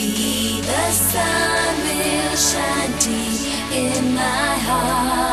See the sun will shine deep in my heart,